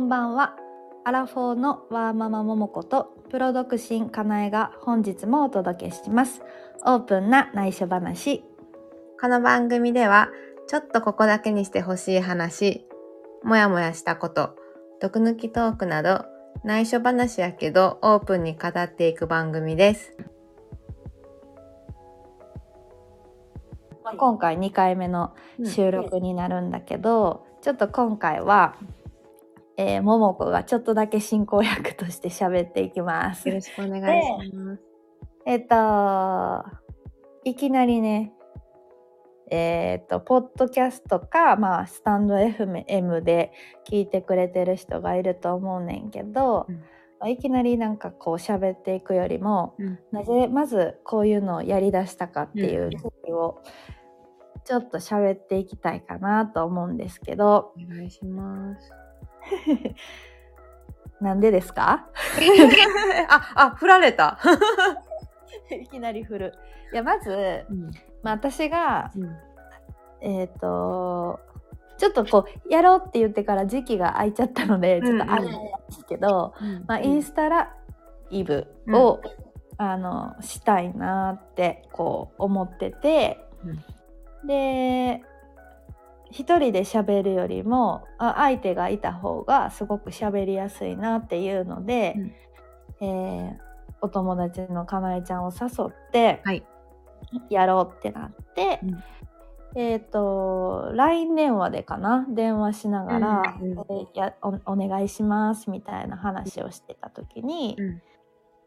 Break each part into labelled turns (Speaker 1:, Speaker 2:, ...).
Speaker 1: んばんは。アラフォーのワーママももことプロ独身かなえが本日もお届けします。オープンな内緒話。
Speaker 2: この番組では、ちょっとここだけにしてほしい話、もやもやしたこと、毒抜きトークなど、内緒話やけどオープンに語っていく番組です。
Speaker 1: まあ今回2回目の収録になるんだけど、ちょっと今回は、えー、ももこがちょっとだけ進行役として喋っていきます。
Speaker 2: よろしくお願いします。
Speaker 1: えっといきなりねえっとポッドキャストか、まあ、スタンド FM で聞いてくれてる人がいると思うねんけど、
Speaker 2: うん。
Speaker 1: まあいきなりなんかこう喋っていくよりも
Speaker 2: うん。
Speaker 1: なぜまずこういうのをやりだしたかっていう
Speaker 2: うん。
Speaker 1: 経緯をちょっと喋っていきたいかなと思うんですけど。
Speaker 2: お願いします。
Speaker 1: なんでですか？
Speaker 2: あ、あ、振られた。
Speaker 1: いきなり振る。いやまず、
Speaker 2: うん。
Speaker 1: まあ、私が
Speaker 2: うん。
Speaker 1: えっ、とちょっとこうやろうって言ってから時期が空いちゃったのでちょっとあれなんですけど、まあ、インスタライブを、あのしたいなってこう思ってて、で一人で喋るよりもあ相手がいた方がすごく喋りやすいなっていうので、えーお友達のかなえちゃんを誘って
Speaker 2: はい。
Speaker 1: やろうってなって、
Speaker 2: うん。
Speaker 1: えっ、と LINE 電話でかな電話しながら、
Speaker 2: うんうん
Speaker 1: えーやおお願いしますみたいな話をしてた時に、
Speaker 2: うん。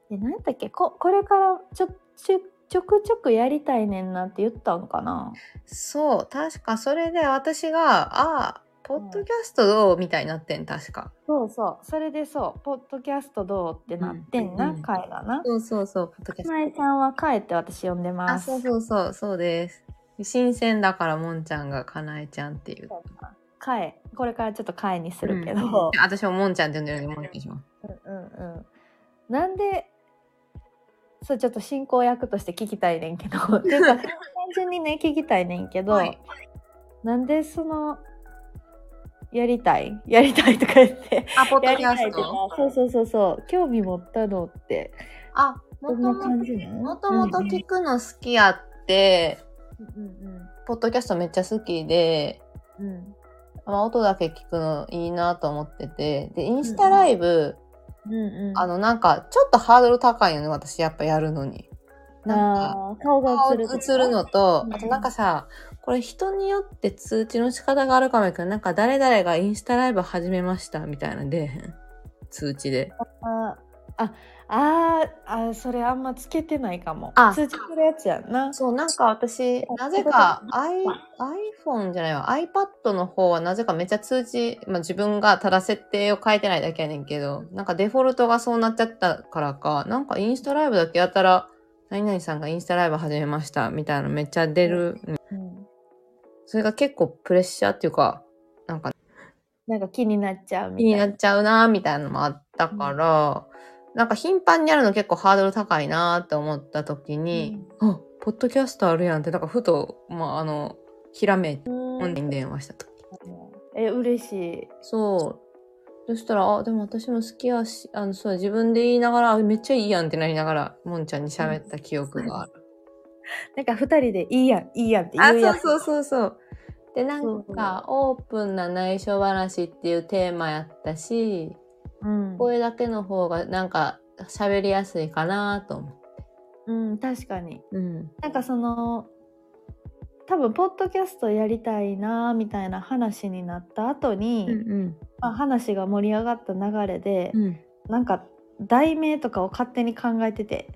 Speaker 1: で何だっけここれからちょちょちょくちょくやりたいねんなって言ったんかな
Speaker 2: そう、確かそれで私が、ああ、ポッドキャストどうみたいになってん、確か。
Speaker 1: そうそうそれでそう「ポッドキャストどう?」ってなってんな、
Speaker 2: うん
Speaker 1: 回がな。
Speaker 2: そうそうそう、ポッドキャスト。
Speaker 1: まえちゃんは帰って私呼んでま
Speaker 2: あ、
Speaker 1: す。
Speaker 2: そうそうそう、そうです。新鮮だから、もんちゃんがかなえちゃんっていう。
Speaker 1: そうかかえこれからちょっとかえにするけ
Speaker 2: うん
Speaker 1: ど、
Speaker 2: 私ももんちゃんって呼んでるんで、もんちゃんにします。
Speaker 1: うんうんうんなんでそうちょっと進行役として聞きたいねんけど。っていうか単純にね聞きたいねんけど、
Speaker 2: はい。
Speaker 1: なんでそのやりたい？やりたいとか言って
Speaker 2: あ、ポッドキャスト？
Speaker 1: そうそうそうそう。興味持ったのって。
Speaker 2: あ、もとも
Speaker 1: 感じなの
Speaker 2: もともと聞くの好きやって、
Speaker 1: うん
Speaker 2: ポッドキャストめっちゃ好きで、
Speaker 1: うん。うん
Speaker 2: まあ、音だけ聞くのいいなと思ってて、で、インスタライブ、
Speaker 1: うんうん
Speaker 2: あの、なんか、ちょっとハードル高いよね、私やっぱやるのに。なんか、
Speaker 1: 顔が
Speaker 2: 顔
Speaker 1: 映る
Speaker 2: のと
Speaker 1: う、ん
Speaker 2: あとなんかさ、これ人によって通知の仕方があるかもやけど、なんか誰々がインスタライブ始めましたみたいなん？通知で。
Speaker 1: あああそれあんまつけてないかも。
Speaker 2: あ。
Speaker 1: 通知するやつやんな。
Speaker 2: そう、なんか私、
Speaker 1: あ
Speaker 2: なぜか i、iPhone じゃないわ、iPad の方はなぜかめっちゃ通知、まあ自分がただ設定を変えてないだけやねんけど、なんかデフォルトがそうなっちゃったからか、なんかインスタライブだけやったら、何々さんがインスタライブ始めましたみたいなのめっちゃ出る。
Speaker 1: うん。
Speaker 2: それが結構プレッシャーっていうか、なんか
Speaker 1: なんか気になっちゃうみた
Speaker 2: 気に
Speaker 1: いな
Speaker 2: なっちゃうなみたいなのもあったから、なんか頻繁にやるの結構ハードル高いなって思った時に、あ、ポッドキャストあるやんって、なんかふと、まあ、あの、ひらめいて、
Speaker 1: うん
Speaker 2: 本人に電話した時。
Speaker 1: え嬉しい
Speaker 2: そう。そしたら、あ、でも私も好きやし、あの、そう、自分で言いながら、あめっちゃいいやんってなりながら、もんちゃんに喋った記憶がある。
Speaker 1: なんか二人でいいやんいいやんって
Speaker 2: あ、
Speaker 1: 言うやつ
Speaker 2: そうそうそうそう。で、なんか、オープンな内緒話っていうテーマやったし、
Speaker 1: うん、
Speaker 2: 声だけの方がなんか喋りやすいかなと思って。
Speaker 1: うん、確かに
Speaker 2: うん。
Speaker 1: なんかその多分ポッドキャストやりたいなみたいな話になった後に、
Speaker 2: うん
Speaker 1: まあ、話が盛り上がった流れで、
Speaker 2: うん。
Speaker 1: なんか題名とかを勝手に考えてて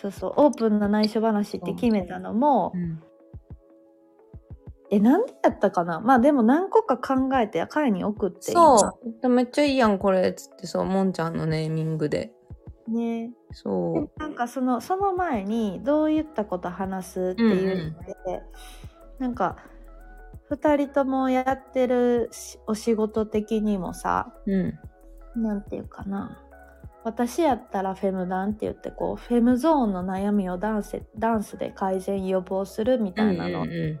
Speaker 1: そうそうオープンな内緒話って決めたのも、
Speaker 2: うん。
Speaker 1: えなんでやったかな？まあでも何個か考えて会に送って
Speaker 2: そう。でめっちゃいいやん、これ。つって、そう、もんちゃんのネーミングで。
Speaker 1: うね
Speaker 2: そ
Speaker 1: でなんかそのその前にどういったこと話すっていうので、なんか2人ともやってるしお仕事的にもさ
Speaker 2: う。うん。
Speaker 1: なんていうかな私やったらフェムダンって言ってこうフェムゾーンの悩みをダンスダンスで改善予防するみたいなの、
Speaker 2: うんうん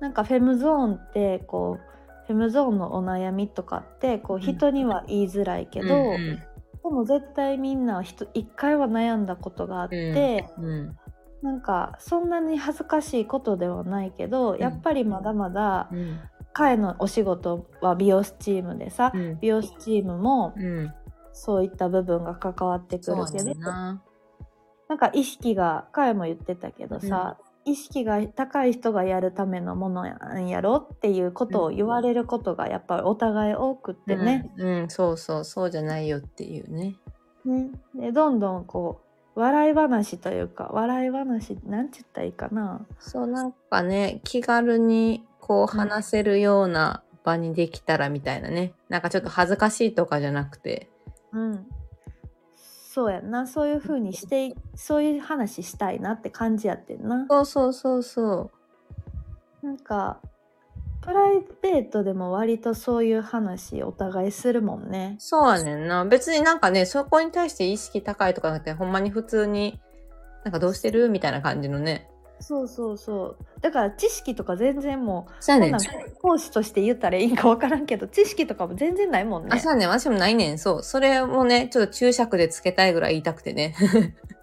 Speaker 1: なんかフェムゾーンってこうフェムゾーンのお悩みとかってこう人には言いづらいけど、
Speaker 2: うんうん。
Speaker 1: でも絶対みんな一回は悩んだことがあって、
Speaker 2: うん。
Speaker 1: なんかそんなに恥ずかしいことではないけど、
Speaker 2: ん。
Speaker 1: やっぱりまだまだ
Speaker 2: うん。
Speaker 1: 彼のお仕事は美容師チームでさ、
Speaker 2: うん。
Speaker 1: 美容師チームも
Speaker 2: うん。
Speaker 1: そういった部分が関わってくるけど
Speaker 2: やな。
Speaker 1: なんか意識が彼も言ってたけどさ、意識が高い人がやるためのものやろっていうことを言われることがやっぱりお互い多くってね。
Speaker 2: うん、うんそうそうそうじゃないよっていうね
Speaker 1: ねでどんどんこう笑い話というか笑い話なんて言ったらいいかな。
Speaker 2: そうなんかね気軽にこう話せるような場にできたらみたいなねなんかちょっと恥ずかしいとかじゃなくて
Speaker 1: うん。そうやんなそういう風にしていそういう話したいなって感じやってんな。
Speaker 2: そうそうそうそ
Speaker 1: なんかプライベートでも割とそういう話お互いするもんね
Speaker 2: う。そうやねんな別になんかねそこに対して意識高いとかなくてほんまに普通になんかどうしてるみたいな感じのね
Speaker 1: そうそうそう。だから知識とか全然もう、
Speaker 2: そうやねん
Speaker 1: こんなん講師として言ったらいいんかわからんけど、知識とかも全然ないもんね。
Speaker 2: あそうやねん私もないねんそうそれもねちょっと注釈でつけたいぐらい言いたくてね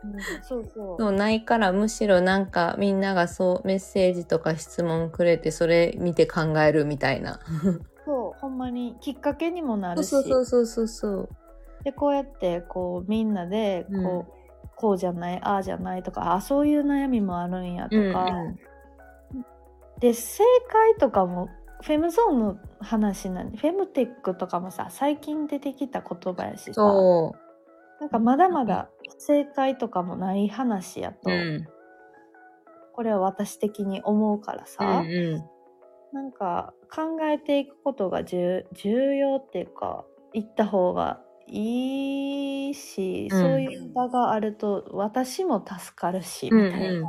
Speaker 1: うんそうそう。
Speaker 2: そうないからむしろなんかみんながそうメッセージとか質問くれてそれ見て考えるみたいな
Speaker 1: そう、ほんまにきっかけにもなるし。
Speaker 2: そうそうそうそうそう
Speaker 1: で、こうやって、こう、みんなで、こう、
Speaker 2: うん
Speaker 1: こうじゃない、ああじゃないとか、あそういう悩みもあるんやとか。
Speaker 2: うんうん
Speaker 1: で、正解とかも、フェムゾーンの話なんで、フェムテックとかもさ、最近出てきた言葉やしさ。
Speaker 2: そ
Speaker 1: なんかまだまだ正解とかもない話やと、
Speaker 2: う。うん。
Speaker 1: これは私的に思うから
Speaker 2: う
Speaker 1: さ、
Speaker 2: んう
Speaker 1: なんか考えていくことが重重要っていうか言った方がいいし、
Speaker 2: うん
Speaker 1: そういう場があると私も助かるし、
Speaker 2: うん
Speaker 1: みたいな。
Speaker 2: うん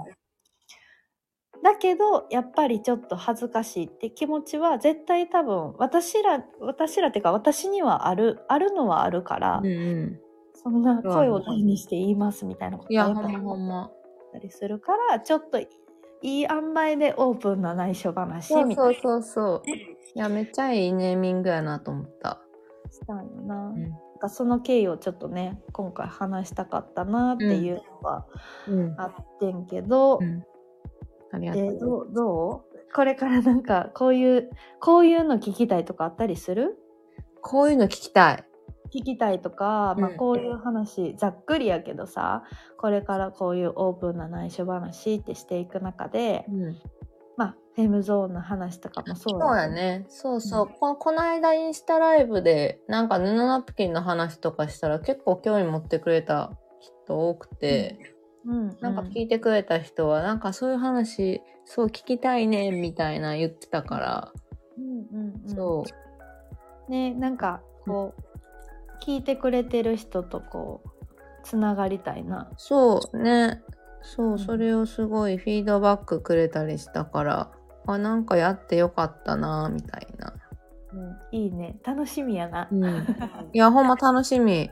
Speaker 1: だけどやっぱりちょっと恥ずかしいって気持ちは絶対多分私ら私らっていうか私にはあるあるのはあるから、
Speaker 2: ん。うんうん。
Speaker 1: そんな声を大にして言いますみたいなこと
Speaker 2: いや、
Speaker 1: っぱ
Speaker 2: ほんまほんま。
Speaker 1: あったりするからちょっといい塩梅でオープンな内緒話
Speaker 2: そう
Speaker 1: みたいな
Speaker 2: そうそうそう。いや、めっちゃいいネーミングやなと思った。
Speaker 1: したんよな,、
Speaker 2: うん
Speaker 1: かその経緯をちょっとね今回話したかったなっていうのが
Speaker 2: うん。
Speaker 1: あってんけど、
Speaker 2: うん。ありがとう。
Speaker 1: えーどうどう？これからなんかこういうこういうの聞きたいとかあったりする？
Speaker 2: こういうの聞きたい。
Speaker 1: 聞きたいとか、まあ、
Speaker 2: うん
Speaker 1: こういう話、ざっくりやけどさこれからこういうオープンな内緒話ってしていく中で、
Speaker 2: うん。
Speaker 1: まあフェムゾーンの話とかもそう
Speaker 2: そうやね。そうそう。ここの間インスタライブで、なんか布ナプキンの話とかしたら結構興味持ってくれた人多くて、
Speaker 1: うん、
Speaker 2: なんか聞いてくれた人は、なんかそういう話、そう聞きたいね、みたいな言ってたから、
Speaker 1: うんうんうん、
Speaker 2: そう。
Speaker 1: ねなんかこう、聞いてくれてる人とこうつながりたいな。
Speaker 2: そうね。そうう、
Speaker 1: ん。
Speaker 2: それをすごいフィードバックくれたりしたから、あ、なんかやってよかったな、みたいな。
Speaker 1: うん、いいね楽しみやな、
Speaker 2: うん。いや、ほんま楽しみ。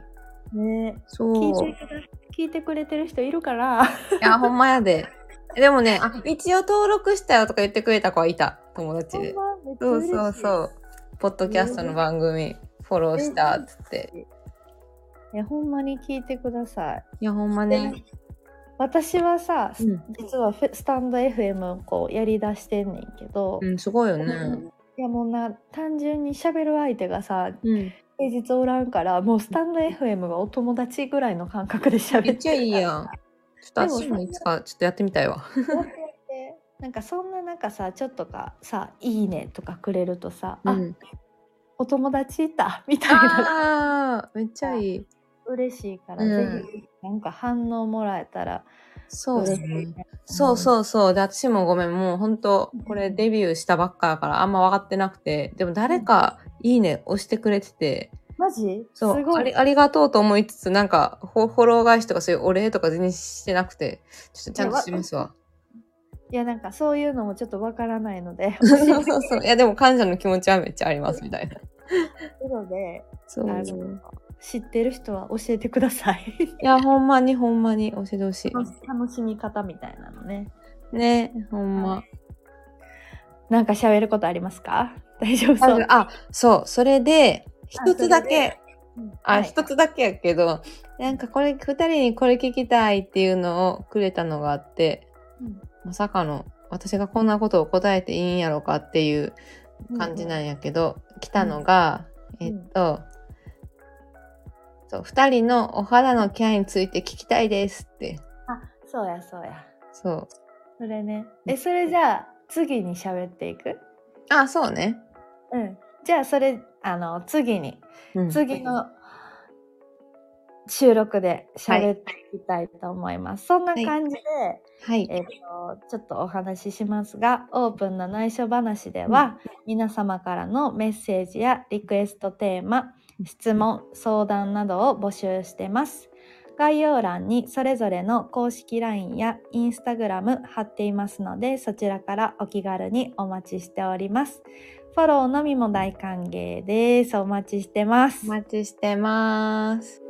Speaker 1: ね
Speaker 2: そう。
Speaker 1: 聞いてくれ聞いてくれてる人いるから
Speaker 2: いや、ほんまやで。でもね、あ、一応登録したよとか言ってくれた子はいた。友達で。そうそうそう。ポッドキャストの番組、フォローしたっつって。
Speaker 1: いやほんまに聞いてください
Speaker 2: いや、ほんまね。
Speaker 1: 私はさ、
Speaker 2: うん
Speaker 1: 実はスタンド FM をこうやりだしてんねんけど、
Speaker 2: うん、すごいよね。
Speaker 1: いやもうな単純に喋る相手がさ
Speaker 2: うん。
Speaker 1: 平日おらんからもうスタンド FM がお友達ぐらいの感覚で喋って
Speaker 2: めっちゃいいやん。ちょっと私もいつかちょっとやってみたいわ。
Speaker 1: なんかそんな中さちょっとかさ「いいね」とかくれるとさ「あ
Speaker 2: うん。
Speaker 1: お友達いた」みたいな
Speaker 2: ああ、めっちゃいい。
Speaker 1: 嬉しいから、
Speaker 2: うん
Speaker 1: ぜひなんか反応もらえたら
Speaker 2: そうですね。そうそうそう。で、私もごめん、もう本当これデビューしたばっかだからあんま分かってなくて、でも誰かいいね押してくれてて、
Speaker 1: マジ？
Speaker 2: そう
Speaker 1: すごい
Speaker 2: あり。ありがとうと思いつつ、なんかフォロー返しとかそういうお礼とか全然してなくて、ちょっとちゃんとしますわ。
Speaker 1: いやなんかそういうのもちょっとわからないので
Speaker 2: そうそうそう。いやでも感謝の気持ちはめっちゃありますみたいな。
Speaker 1: ので
Speaker 2: そう。
Speaker 1: あの知ってる人は教えてください。
Speaker 2: いや、ほんまにほんまに教えてほし
Speaker 1: 楽しみ方みたいなのね。
Speaker 2: い。ね、ほんま。
Speaker 1: なんか喋ることありますか？大丈夫そう？
Speaker 2: あ、そう、それで、一つだけ、あ、
Speaker 1: はい。
Speaker 2: 一つだけやけど、なんかこれ、二人にこれ聞きたいっていうのをくれたのがあって、
Speaker 1: うん。
Speaker 2: まさかの、私がこんなことを答えていいんやろかっていう感じなんやけど、来たのが、
Speaker 1: うん。
Speaker 2: えっと、そう、二人のお肌のケアについて聞きたいですって。
Speaker 1: あそうやそうや。
Speaker 2: そう。
Speaker 1: それね。えそれじゃあ次に喋っていく？
Speaker 2: あ、そうね。
Speaker 1: うん。じゃあそれあの次に。
Speaker 2: うん。
Speaker 1: 次の収録で喋っていきたいと思います、そんな感じで、
Speaker 2: はい。
Speaker 1: えっとちょっとお話ししますがオープンな内緒話では、皆様からのメッセージやリクエストテーマ質問相談などを募集してます。概要欄にそれぞれの公式 LINE や Instagram 貼っていますのでそちらからお気軽にお待ちしております。フォローのみも大歓迎です。お待ちしてます。
Speaker 2: お待ちしてます。